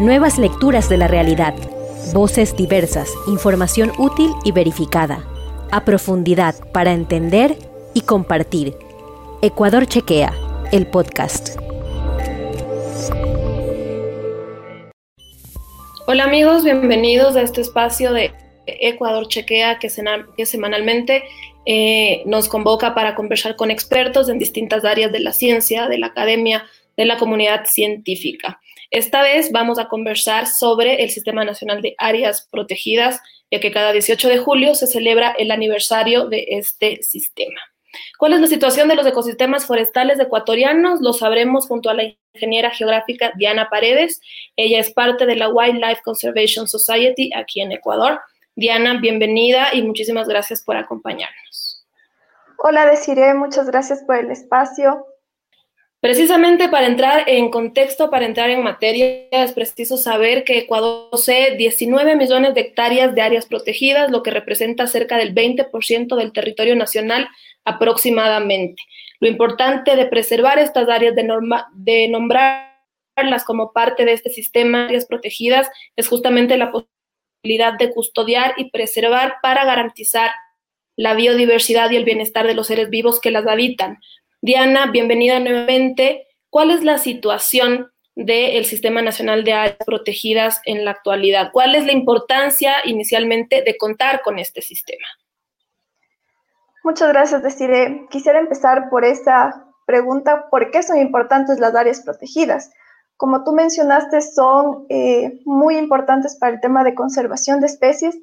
Nuevas lecturas de la realidad. Voces diversas, información útil y verificada. A profundidad para entender y compartir. Ecuador Chequea, el podcast. Hola amigos, bienvenidos a este espacio de Ecuador Chequea que, semanalmente eh, nos convoca para conversar con expertos en distintas áreas de la ciencia, de la academia, de la comunidad científica. Esta vez vamos a conversar sobre el Sistema Nacional de Áreas Protegidas, ya que cada 18 de julio se celebra el aniversario de este sistema. ¿Cuál es la situación de los ecosistemas forestales ecuatorianos? Lo sabremos junto a la ingeniera geográfica Diana Paredes. Ella es parte de la Wildlife Conservation Society aquí en Ecuador. Diana, bienvenida y muchísimas gracias por acompañarnos. Hola, Desiree, muchas gracias por el espacio. Precisamente para entrar en contexto, para entrar en materia, es preciso saber que Ecuador posee 19 millones de hectáreas de áreas protegidas, lo que representa cerca del 20% del territorio nacional aproximadamente. Lo importante de preservar estas áreas, de, de nombrarlas como parte de este sistema de áreas protegidas, es justamente la posibilidad de custodiar y preservar para garantizar la biodiversidad y el bienestar de los seres vivos que las habitan, Diana, bienvenida nuevamente. ¿Cuál es la situación del Sistema Nacional de Áreas Protegidas en la actualidad? ¿Cuál es la importancia inicialmente de contar con este sistema? Muchas gracias, Desiree. Quisiera empezar por esa pregunta, ¿por qué son importantes las áreas protegidas? Como tú mencionaste, son eh, muy importantes para el tema de conservación de especies,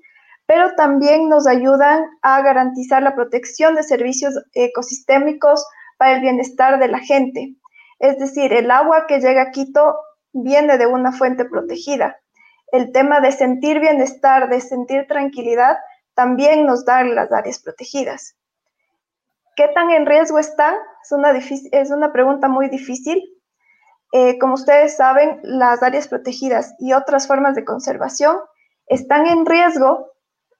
pero también nos ayudan a garantizar la protección de servicios ecosistémicos para el bienestar de la gente. Es decir, el agua que llega a Quito viene de una fuente protegida. El tema de sentir bienestar, de sentir tranquilidad, también nos dan las áreas protegidas. ¿Qué tan en riesgo están? Es una, es una pregunta muy difícil. Eh, como ustedes saben, las áreas protegidas y otras formas de conservación están en riesgo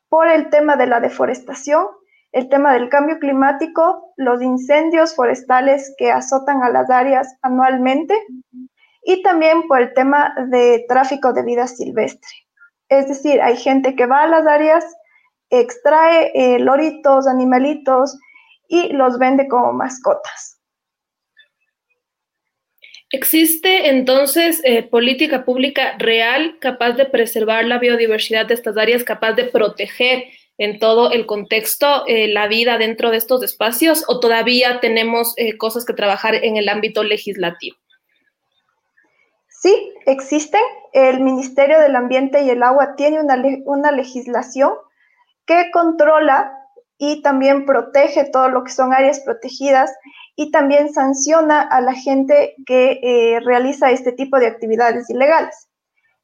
por el tema de la deforestación el tema del cambio climático, los incendios forestales que azotan a las áreas anualmente y también por el tema de tráfico de vida silvestre. Es decir, hay gente que va a las áreas, extrae eh, loritos, animalitos y los vende como mascotas. ¿Existe entonces eh, política pública real capaz de preservar la biodiversidad de estas áreas, capaz de proteger en todo el contexto eh, la vida dentro de estos espacios o todavía tenemos eh, cosas que trabajar en el ámbito legislativo? Sí, existen. El Ministerio del Ambiente y el Agua tiene una, una legislación que controla y también protege todo lo que son áreas protegidas y también sanciona a la gente que eh, realiza este tipo de actividades ilegales.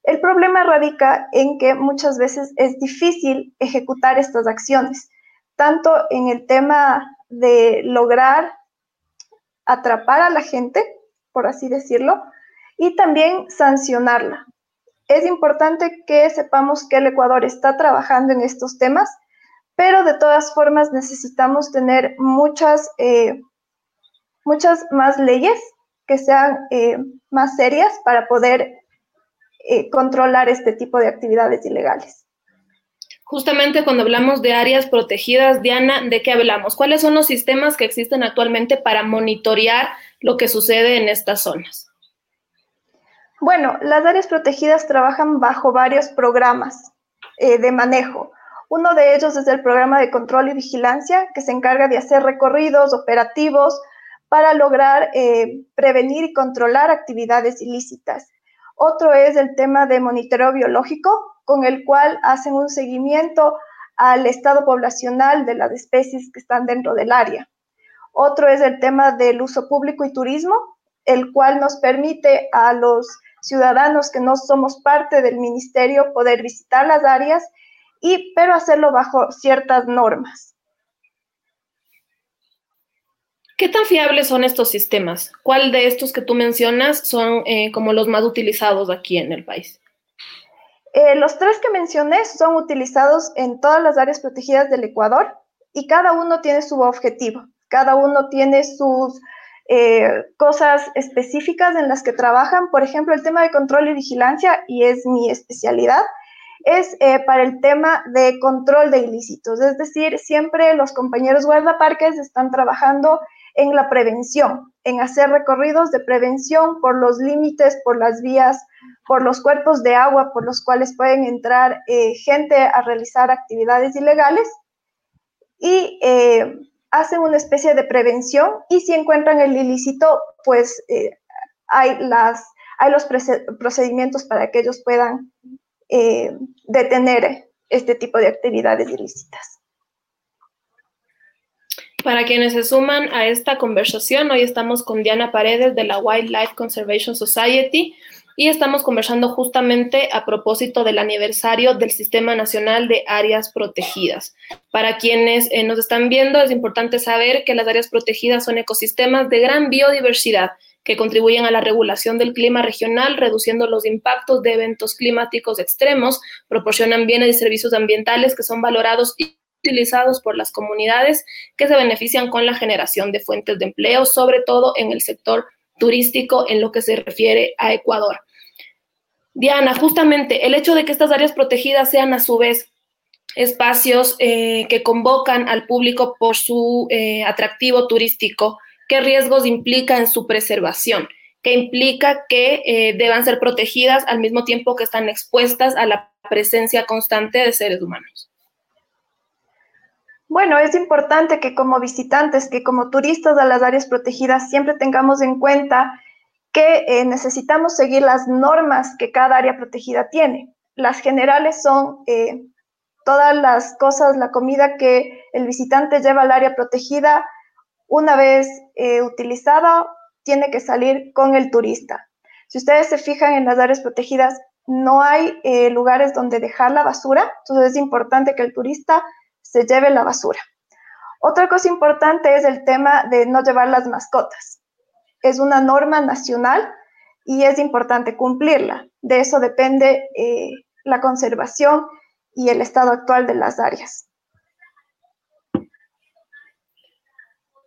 El problema radica en que muchas veces es difícil ejecutar estas acciones, tanto en el tema de lograr atrapar a la gente, por así decirlo, y también sancionarla. Es importante que sepamos que el Ecuador está trabajando en estos temas, pero de todas formas necesitamos tener muchas, eh, muchas más leyes que sean eh, más serias para poder eh, controlar este tipo de actividades ilegales. Justamente cuando hablamos de áreas protegidas, Diana, ¿de qué hablamos? ¿Cuáles son los sistemas que existen actualmente para monitorear lo que sucede en estas zonas? Bueno, las áreas protegidas trabajan bajo varios programas eh, de manejo. Uno de ellos es el programa de control y vigilancia, que se encarga de hacer recorridos operativos para lograr eh, prevenir y controlar actividades ilícitas. Otro es el tema de monitoreo biológico, con el cual hacen un seguimiento al estado poblacional de las especies que están dentro del área. Otro es el tema del uso público y turismo, el cual nos permite a los ciudadanos que no somos parte del ministerio poder visitar las áreas, y, pero hacerlo bajo ciertas normas. ¿Qué tan fiables son estos sistemas? ¿Cuál de estos que tú mencionas son eh, como los más utilizados aquí en el país? Eh, los tres que mencioné son utilizados en todas las áreas protegidas del Ecuador y cada uno tiene su objetivo, cada uno tiene sus eh, cosas específicas en las que trabajan. Por ejemplo, el tema de control y vigilancia, y es mi especialidad, es eh, para el tema de control de ilícitos. Es decir, siempre los compañeros guardaparques están trabajando en la prevención, en hacer recorridos de prevención por los límites, por las vías, por los cuerpos de agua por los cuales pueden entrar eh, gente a realizar actividades ilegales y eh, hacen una especie de prevención y si encuentran el ilícito, pues eh, hay, las, hay los procedimientos para que ellos puedan detener este tipo de actividades ilícitas. Para quienes se suman a esta conversación, hoy estamos con Diana Paredes de la Wildlife Conservation Society y estamos conversando justamente a propósito del aniversario del Sistema Nacional de Áreas Protegidas. Para quienes eh, nos están viendo, es importante saber que las áreas protegidas son ecosistemas de gran biodiversidad que contribuyen a la regulación del clima regional, reduciendo los impactos de eventos climáticos extremos, proporcionan bienes y servicios ambientales que son valorados utilizados por las comunidades que se benefician con la generación de fuentes de empleo, sobre todo en el sector turístico en lo que se refiere a Ecuador. Diana, justamente el hecho de que estas áreas protegidas sean a su vez espacios eh, que convocan al público por su eh, atractivo turístico, ¿qué riesgos implica en su preservación? ¿Qué implica que eh, deban ser protegidas al mismo tiempo que están expuestas a la presencia constante de seres humanos? Bueno, es importante que como visitantes, que como turistas a las áreas protegidas siempre tengamos en cuenta que eh, necesitamos seguir las normas que cada área protegida tiene. Las generales son eh, todas las cosas, la comida que el visitante lleva al área protegida, una vez eh, utilizada, tiene que salir con el turista. Si ustedes se fijan en las áreas protegidas, no hay lugares donde dejar la basura, entonces es importante que el turista se lleve la basura. Otra cosa importante es el tema de no llevar las mascotas. Es una norma nacional y es importante cumplirla. De eso depende eh, la conservación y el estado actual de las áreas.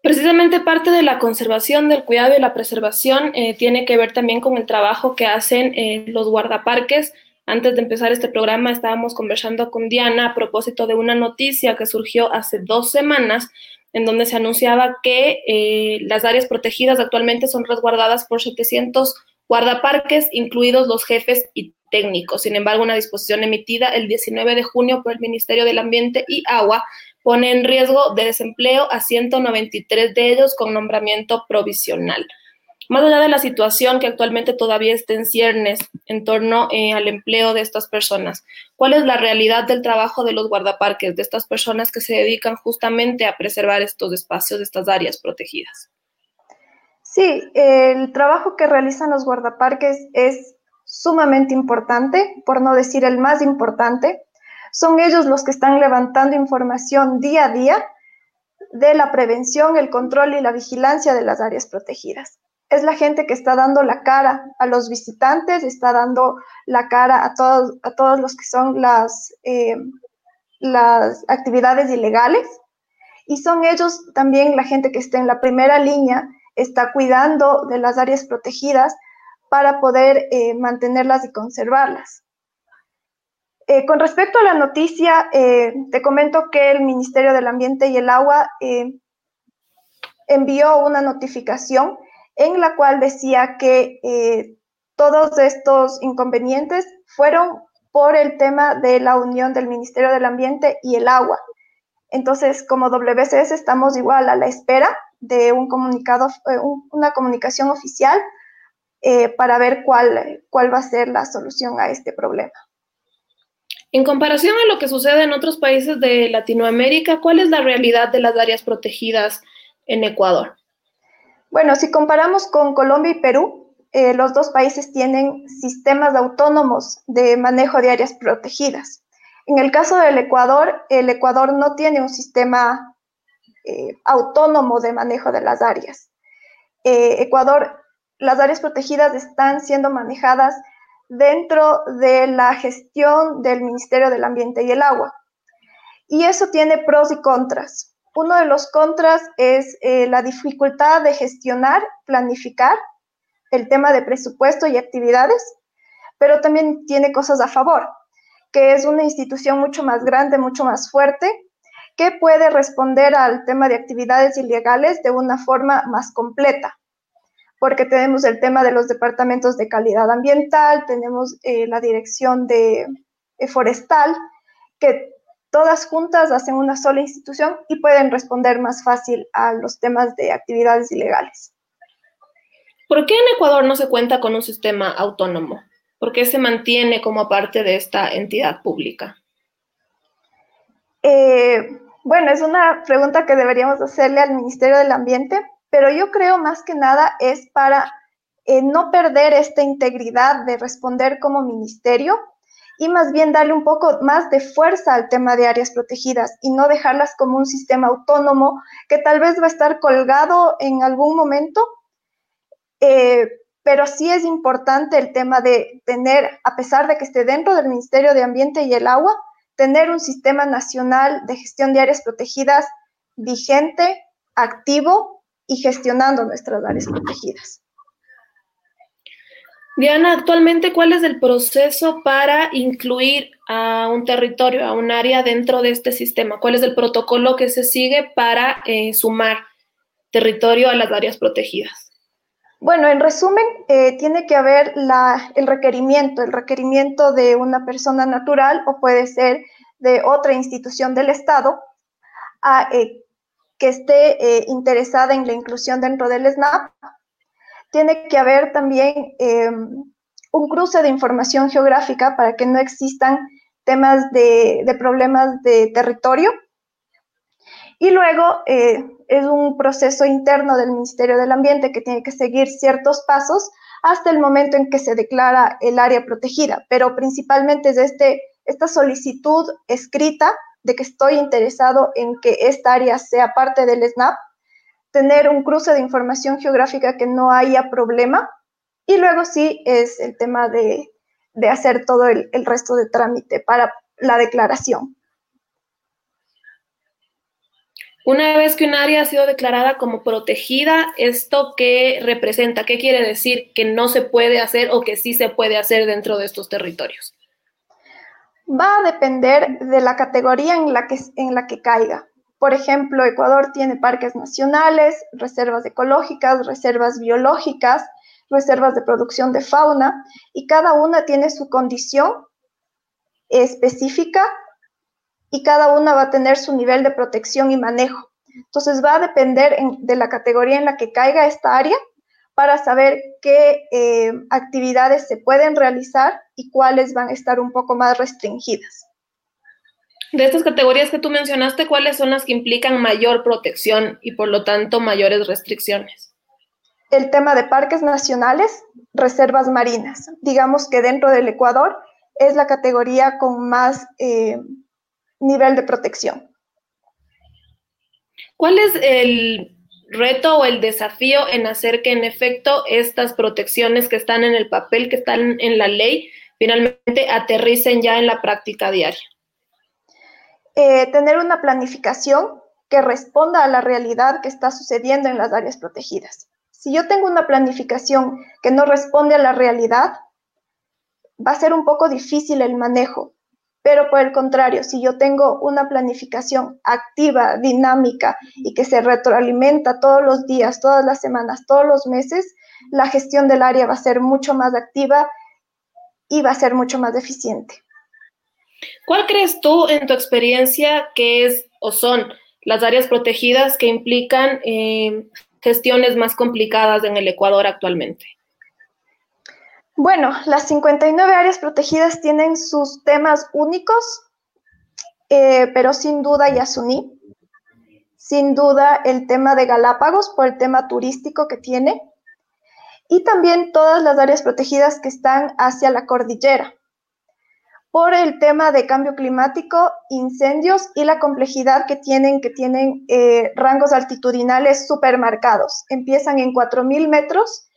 Precisamente parte de la conservación, del cuidado y la preservación eh, tiene que ver también con el trabajo que hacen eh, los guardaparques antes de empezar este programa estábamos conversando con Diana a propósito de una noticia que surgió hace dos semanas en donde se anunciaba que eh, las áreas protegidas actualmente son resguardadas por 700 guardaparques, incluidos los jefes y técnicos. Sin embargo, una disposición emitida el 19 de junio por el Ministerio del Ambiente y Agua pone en riesgo de desempleo a 193 de ellos con nombramiento provisional. Más allá de la situación que actualmente todavía está en ciernes en torno eh, al empleo de estas personas, ¿cuál es la realidad del trabajo de los guardaparques, de estas personas que se dedican justamente a preservar estos espacios, estas áreas protegidas? Sí, el trabajo que realizan los guardaparques es sumamente importante, por no decir el más importante. Son ellos los que están levantando información día a día de la prevención, el control y la vigilancia de las áreas protegidas es la gente que está dando la cara a los visitantes, está dando la cara a todos, a todos los que son las, eh, las actividades ilegales. Y son ellos también la gente que está en la primera línea, está cuidando de las áreas protegidas para poder eh, mantenerlas y conservarlas. Eh, con respecto a la noticia, te comento que el Ministerio del Ambiente y el Agua envió una notificación en la cual decía que eh, todos estos inconvenientes fueron por el tema de la unión del Ministerio del Ambiente y el agua. Entonces, como WCS estamos igual a la espera de un comunicado, eh, una comunicación oficial eh, para ver cuál, cuál va a ser la solución a este problema. En comparación a lo que sucede en otros países de Latinoamérica, ¿cuál es la realidad de las áreas protegidas en Ecuador? Bueno, si comparamos con Colombia y Perú, eh, los dos países tienen sistemas autónomos de manejo de áreas protegidas. En el caso del Ecuador, el Ecuador no tiene un sistema eh, autónomo de manejo de las áreas. Eh, Ecuador, las áreas protegidas están siendo manejadas dentro de la gestión del Ministerio del Ambiente y el Agua. Y eso tiene pros y contras. Uno de los contras es eh, la dificultad de gestionar, planificar el tema de presupuesto y actividades, pero también tiene cosas a favor, que es una institución mucho más grande, mucho más fuerte, que puede responder al tema de actividades ilegales de una forma más completa, porque tenemos el tema de los departamentos de calidad ambiental, tenemos eh, la dirección de eh, forestal, que todas juntas hacen una sola institución y pueden responder más fácil a los temas de actividades ilegales. ¿Por qué en Ecuador no se cuenta con un sistema autónomo? ¿Por qué se mantiene como parte de esta entidad pública? Eh, bueno, es una pregunta que deberíamos hacerle al Ministerio del Ambiente, pero yo creo más que nada es para eh, no perder esta integridad de responder como ministerio y más bien darle un poco más de fuerza al tema de áreas protegidas y no dejarlas como un sistema autónomo que tal vez va a estar colgado en algún momento, eh, pero sí es importante el tema de tener, a pesar de que esté dentro del Ministerio de Ambiente y el Agua, tener un sistema nacional de gestión de áreas protegidas vigente, activo y gestionando nuestras áreas protegidas. Diana, actualmente, ¿cuál es el proceso para incluir a un territorio, a un área dentro de este sistema? ¿Cuál es el protocolo que se sigue para eh, sumar territorio a las áreas protegidas? Bueno, en resumen, eh, tiene que haber el requerimiento, el requerimiento de una persona natural o puede ser de otra institución del Estado eh, que esté interesada en la inclusión dentro del SNAP tiene que haber también eh, un cruce de información geográfica para que no existan temas de, problemas de territorio. Y luego eh, es un proceso interno del Ministerio del Ambiente que tiene que seguir ciertos pasos hasta el momento en que se declara el área protegida, pero principalmente es este, esta solicitud escrita de que estoy interesado en que esta área sea parte del SNAP tener un cruce de información geográfica que no haya problema. Y luego sí es el tema de, hacer todo el, el resto de trámite para la declaración. Una vez que un área ha sido declarada como protegida, ¿esto qué representa? ¿Qué quiere decir que no se puede hacer o que sí se puede hacer dentro de estos territorios? Va a depender de la categoría en la que, en la que caiga. Por ejemplo, Ecuador tiene parques nacionales, reservas ecológicas, reservas biológicas, reservas de producción de fauna, y cada una tiene su condición específica y cada una va a tener su nivel de protección y manejo. Entonces va a depender de la categoría en la que caiga esta área para saber qué eh, actividades se pueden realizar y cuáles van a estar un poco más restringidas. De estas categorías que tú mencionaste, ¿cuáles son las que implican mayor protección y por lo tanto mayores restricciones? El tema de parques nacionales, reservas marinas. Digamos que dentro del Ecuador es la categoría con más eh, nivel de protección. ¿Cuál es el reto o el desafío en hacer que en efecto estas protecciones que están en el papel, que están en la ley, finalmente aterricen ya en la práctica diaria? Eh, tener una planificación que responda a la realidad que está sucediendo en las áreas protegidas. Si yo tengo una planificación que no responde a la realidad, va a ser un poco difícil el manejo. Pero por el contrario, si yo tengo una planificación activa, dinámica y que se retroalimenta todos los días, todas las semanas, todos los meses, la gestión del área va a ser mucho más activa y va a ser mucho más eficiente. ¿Cuál crees tú en tu experiencia que es o son las áreas protegidas que implican eh, gestiones más complicadas en el Ecuador actualmente? Bueno, las 59 áreas protegidas tienen sus temas únicos, eh, pero sin duda Yasuní, sin duda el tema de Galápagos por el tema turístico que tiene, y también todas las áreas protegidas que están hacia la cordillera por el tema de cambio climático, incendios y la complejidad que tienen, que tienen eh, rangos altitudinales supermarcados. Empiezan en 4.000 metros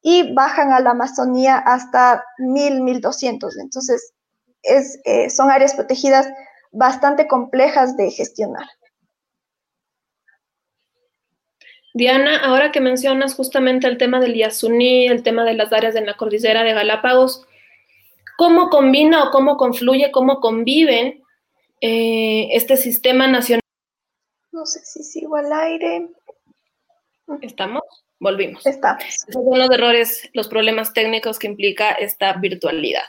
y bajan a la Amazonía hasta 1.000, 1.200. Entonces, eh, son áreas protegidas bastante complejas de gestionar. Diana, ahora que mencionas justamente el tema del Yasuní, el tema de las áreas de la cordillera de Galápagos, ¿cómo combina o cómo confluye, cómo conviven eh, este sistema nacional? No sé si sigo al aire. ¿Estamos? Volvimos. Estamos. Esos son los errores, los problemas técnicos que implica esta virtualidad.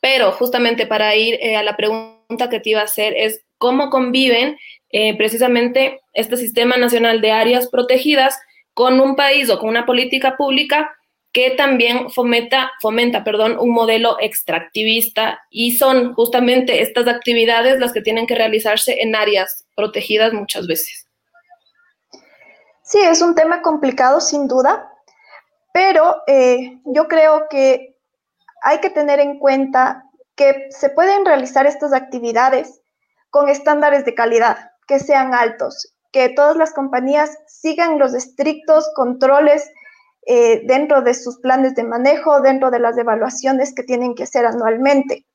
Pero justamente para ir eh, a la pregunta que te iba a hacer es, ¿cómo conviven eh, precisamente este Sistema Nacional de Áreas Protegidas con un país o con una política pública que también fomenta, fomenta perdón, un modelo extractivista y son justamente estas actividades las que tienen que realizarse en áreas protegidas muchas veces. Sí, es un tema complicado sin duda, pero eh, yo creo que hay que tener en cuenta que se pueden realizar estas actividades con estándares de calidad que sean altos, que todas las compañías sigan los estrictos controles eh, dentro de sus planes de manejo, dentro de las evaluaciones que tienen que hacer anualmente.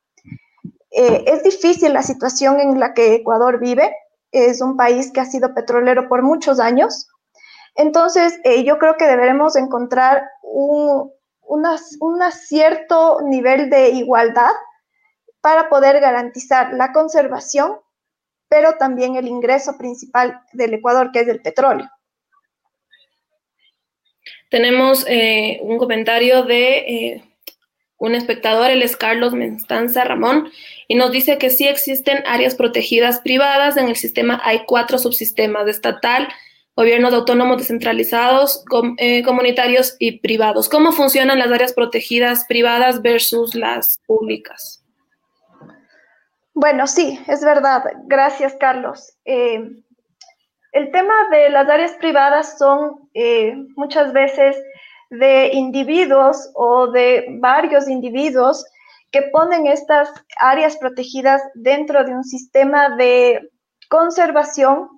Eh, es difícil la situación en la que Ecuador vive, es un país que ha sido petrolero por muchos años, entonces eh, yo creo que deberemos encontrar un cierto nivel de igualdad para poder garantizar la conservación pero también el ingreso principal del Ecuador, que es el petróleo. Tenemos eh, un comentario de eh, un espectador, él es Carlos Menstanza Ramón, y nos dice que sí existen áreas protegidas privadas. En el sistema hay cuatro subsistemas, estatal, gobiernos autónomos descentralizados, eh, comunitarios y privados. ¿Cómo funcionan las áreas protegidas privadas versus las públicas? Bueno, sí, es verdad. Gracias, Carlos. Eh, el tema de las áreas privadas son eh, muchas veces de individuos o de varios individuos que ponen estas áreas protegidas dentro de un sistema de conservación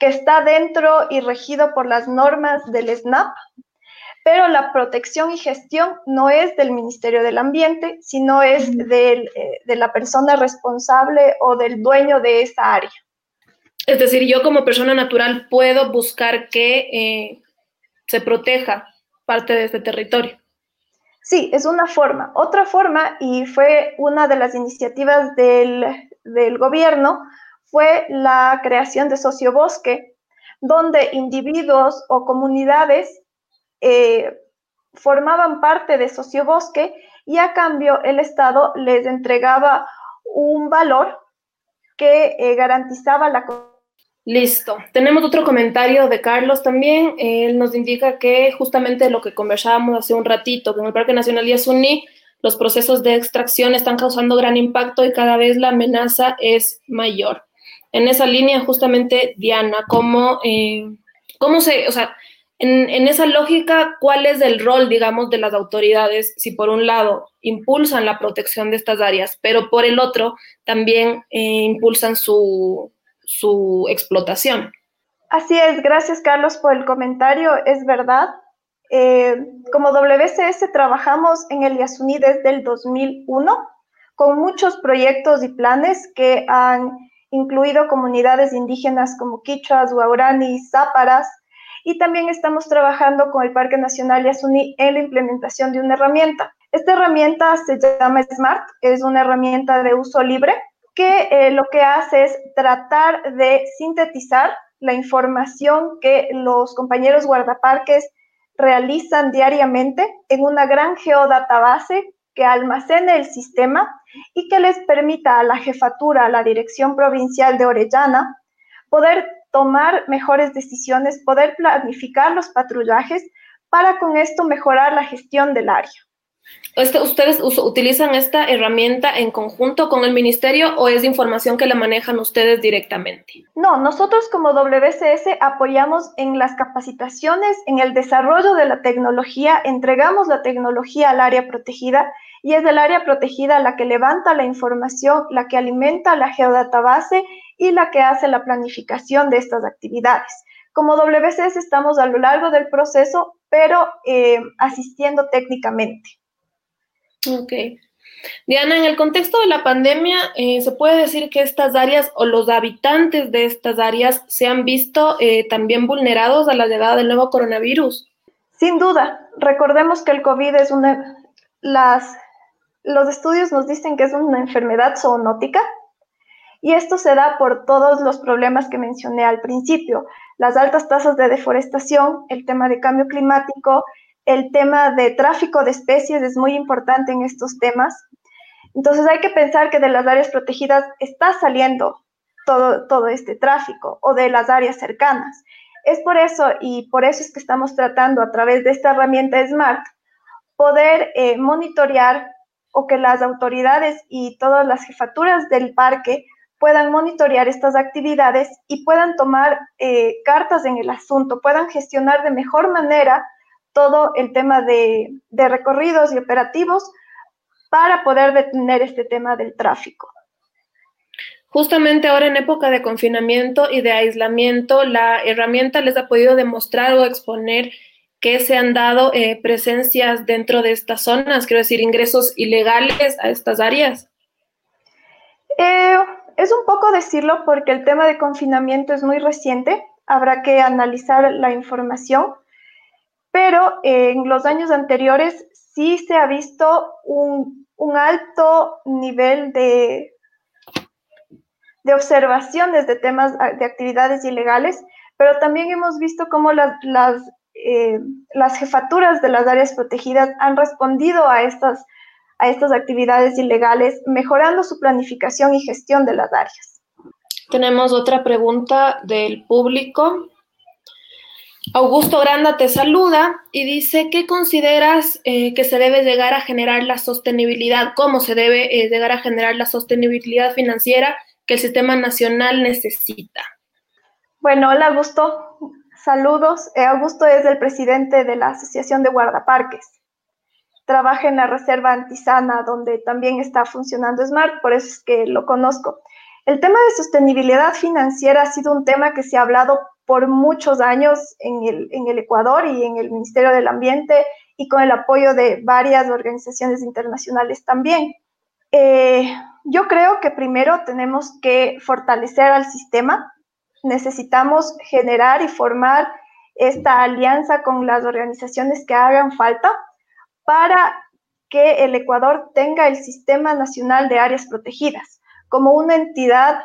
que está dentro y regido por las normas del SNAP, pero la protección y gestión no es del Ministerio del Ambiente, sino es eh, de la persona responsable o del dueño de esa área. Es decir, yo como persona natural puedo buscar que eh, se proteja parte de este territorio. Sí, es una forma. Otra forma, y fue una de las iniciativas del, del gobierno, fue la creación de sociobosque, donde individuos o comunidades eh, formaban parte de Sociobosque y a cambio el Estado les entregaba un valor que eh, garantizaba la... Listo. Tenemos otro comentario de Carlos también. Él nos indica que justamente lo que conversábamos hace un ratito, que el Parque Nacional Yasuní los procesos de extracción están causando gran impacto y cada vez la amenaza es mayor. En esa línea, justamente, Diana, ¿cómo, eh, cómo se, o sea, en, esa lógica, ¿cuál es el rol, digamos, de las autoridades si por un lado impulsan la protección de estas áreas, pero por el otro también eh, impulsan su, explotación? Así es, gracias Carlos por el comentario, es verdad. Eh, como WCS trabajamos en el Yasuní desde el 2001 con muchos proyectos y planes que han incluido comunidades indígenas como quichuas, guaurani, záparas, y también estamos trabajando con el Parque Nacional Yasuní en la implementación de una herramienta. Esta herramienta se llama SMART, es una herramienta de uso libre que eh, lo que hace es tratar de sintetizar la información que los compañeros guardaparques realizan diariamente en una gran geodatabase que almacene el sistema y que les permita a la jefatura, a la Dirección Provincial de Orellana, poder tomar mejores decisiones, poder planificar los patrullajes para con esto mejorar la gestión del área. Este, ¿Ustedes utilizan esta herramienta en conjunto con el ministerio o es información que la manejan ustedes directamente? No, nosotros como WCS apoyamos en las capacitaciones, en el desarrollo de la tecnología, entregamos la tecnología al área protegida y es el área protegida la que levanta la información, la que alimenta la geodatabase y la que hace la planificación de estas actividades. Como WCS estamos a lo largo del proceso, pero eh, asistiendo técnicamente. Ok. Diana, en el contexto de la pandemia, eh, se puede decir que estas áreas o los habitantes de estas áreas se han visto eh, también vulnerados a la llegada del nuevo coronavirus. Sin duda, recordemos que el COVID es una, las, los estudios nos dicen que es una enfermedad zoonótica y esto se da por todos los problemas que mencioné al principio, las altas tasas de deforestación, el tema de cambio climático, el tema de tráfico de especies es muy importante en estos temas. Entonces hay que pensar que de las áreas protegidas está saliendo todo, todo este tráfico o de las áreas cercanas. Es por eso y por eso es que estamos tratando a través de esta herramienta SMART poder eh, monitorear o que las autoridades y todas las jefaturas del parque puedan monitorear estas actividades y puedan tomar eh, cartas en el asunto, puedan gestionar de mejor manera todo el tema de, de recorridos y operativos para poder detener este tema del tráfico. Justamente ahora en época de confinamiento y de aislamiento, la herramienta les ha podido demostrar o exponer que se han dado eh, presencias dentro de estas zonas, quiero decir, ingresos ilegales a estas áreas. Eh, es un poco decirlo porque el tema de confinamiento es muy reciente, habrá que analizar la información, pero en los años anteriores sí se ha visto un, alto nivel de, de observaciones de temas de actividades ilegales, pero también hemos visto cómo las, las, eh, las jefaturas de las áreas protegidas han respondido a estas a estas actividades ilegales, mejorando su planificación y gestión de las áreas. Tenemos otra pregunta del público. Augusto Granda te saluda y dice, ¿qué consideras eh, que se debe llegar a generar la sostenibilidad? ¿Cómo se debe eh, llegar a generar la sostenibilidad financiera que el sistema nacional necesita? Bueno, hola Augusto, saludos. Eh, Augusto es el presidente de la Asociación de Guardaparques trabaja en la Reserva Antisana, donde también está funcionando Smart, por eso es que lo conozco. El tema de sostenibilidad financiera ha sido un tema que se ha hablado por muchos años en el, en el Ecuador y en el Ministerio del Ambiente y con el apoyo de varias organizaciones internacionales también. Eh, yo creo que primero tenemos que fortalecer al sistema, necesitamos generar y formar esta alianza con las organizaciones que hagan falta para que el Ecuador tenga el Sistema Nacional de Áreas Protegidas como una entidad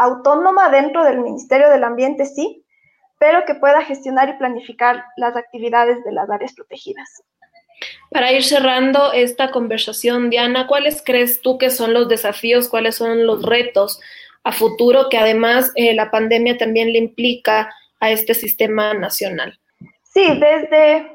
autónoma dentro del Ministerio del Ambiente, sí, pero que pueda gestionar y planificar las actividades de las áreas protegidas. Para ir cerrando esta conversación, Diana, ¿cuáles crees tú que son los desafíos, cuáles son los retos a futuro que además eh, la pandemia también le implica a este sistema nacional? Sí, desde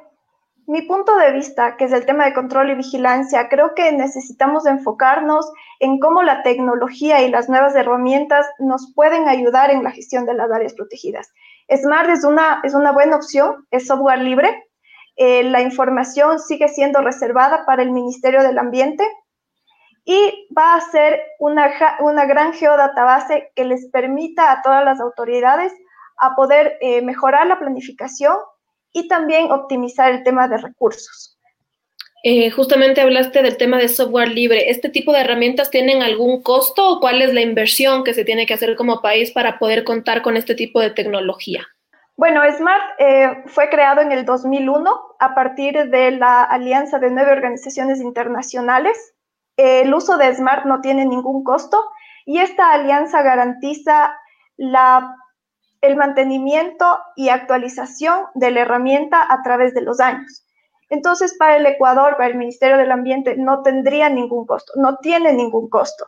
mi punto de vista, que es el tema de control y vigilancia, creo que necesitamos enfocarnos en cómo la tecnología y las nuevas herramientas nos pueden ayudar en la gestión de las áreas protegidas. Smart es una, es una buena opción, es software libre. Eh, la información sigue siendo reservada para el Ministerio del Ambiente y va a ser una, una gran geodatabase que les permita a todas las autoridades a poder eh, mejorar la planificación y también optimizar el tema de recursos. Eh, justamente hablaste del tema de software libre. ¿Este tipo de herramientas tienen algún costo o cuál es la inversión que se tiene que hacer como país para poder contar con este tipo de tecnología? Bueno, SMART eh, fue creado en el 2001 a partir de la alianza de nueve organizaciones internacionales. el uso de SMART no tiene ningún costo y esta alianza garantiza la el mantenimiento y actualización de la herramienta a través de los años. Entonces, para el Ecuador, para el Ministerio del Ambiente, no tendría ningún costo, no tiene ningún costo.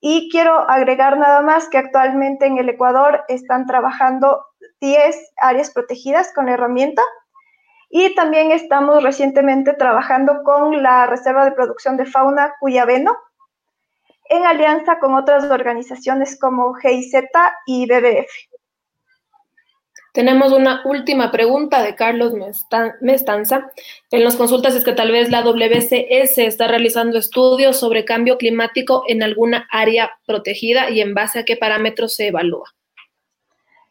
Y quiero agregar nada más que actualmente en el Ecuador están trabajando 10 áreas protegidas con la herramienta y también estamos recientemente trabajando con la Reserva de Producción de Fauna Cuyabeno en alianza con otras organizaciones como GIZ y BBF. Tenemos una última pregunta de Carlos Mestanza. Él nos consulta si es que tal vez la WCS está realizando estudios sobre cambio climático en alguna área protegida y en base a qué parámetros se evalúa.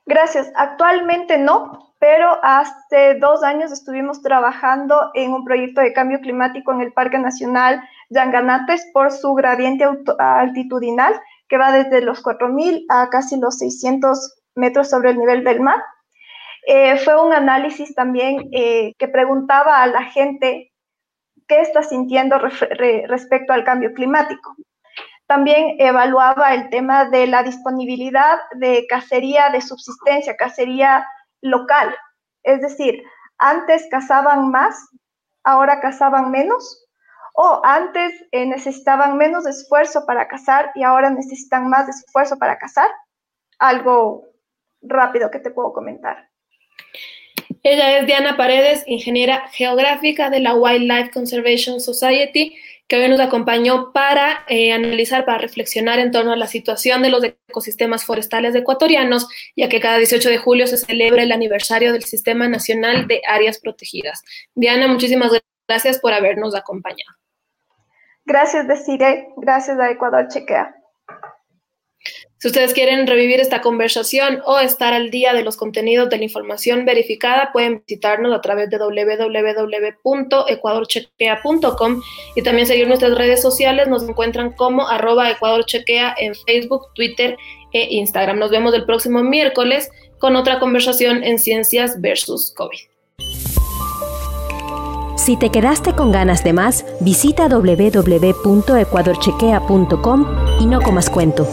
Gracias. Actualmente no, pero hace dos años estuvimos trabajando en un proyecto de cambio climático en el Parque Nacional Yanganates por su gradiente altitudinal que va desde los 4.000 a casi los 600 metros sobre el nivel del mar. Eh, fue un análisis también eh, que preguntaba a la gente qué está sintiendo respecto al cambio climático. También evaluaba el tema de la disponibilidad de cacería de subsistencia, cacería local. Es decir, antes cazaban más, ahora cazaban menos, o antes eh, necesitaban menos esfuerzo para cazar y ahora necesitan más esfuerzo para cazar. Algo rápido que te puedo comentar. Ella es Diana Paredes, ingeniera geográfica de la Wildlife Conservation Society, que hoy nos acompañó para eh, analizar, para reflexionar en torno a la situación de los ecosistemas forestales ecuatorianos, ya que cada 18 de julio se celebra el aniversario del Sistema Nacional de Áreas Protegidas. Diana, muchísimas gracias por habernos acompañado. Gracias, Desiree. Gracias a Ecuador Chequea. Si ustedes quieren revivir esta conversación o estar al día de los contenidos de la información verificada, pueden visitarnos a través de www.ecuadorchequea.com y también seguir nuestras redes sociales. Nos encuentran como arroba ecuadorchequea en Facebook, Twitter e Instagram. Nos vemos el próximo miércoles con otra conversación en Ciencias versus COVID. Si te quedaste con ganas de más, visita www.ecuadorchequea.com y no comas cuento.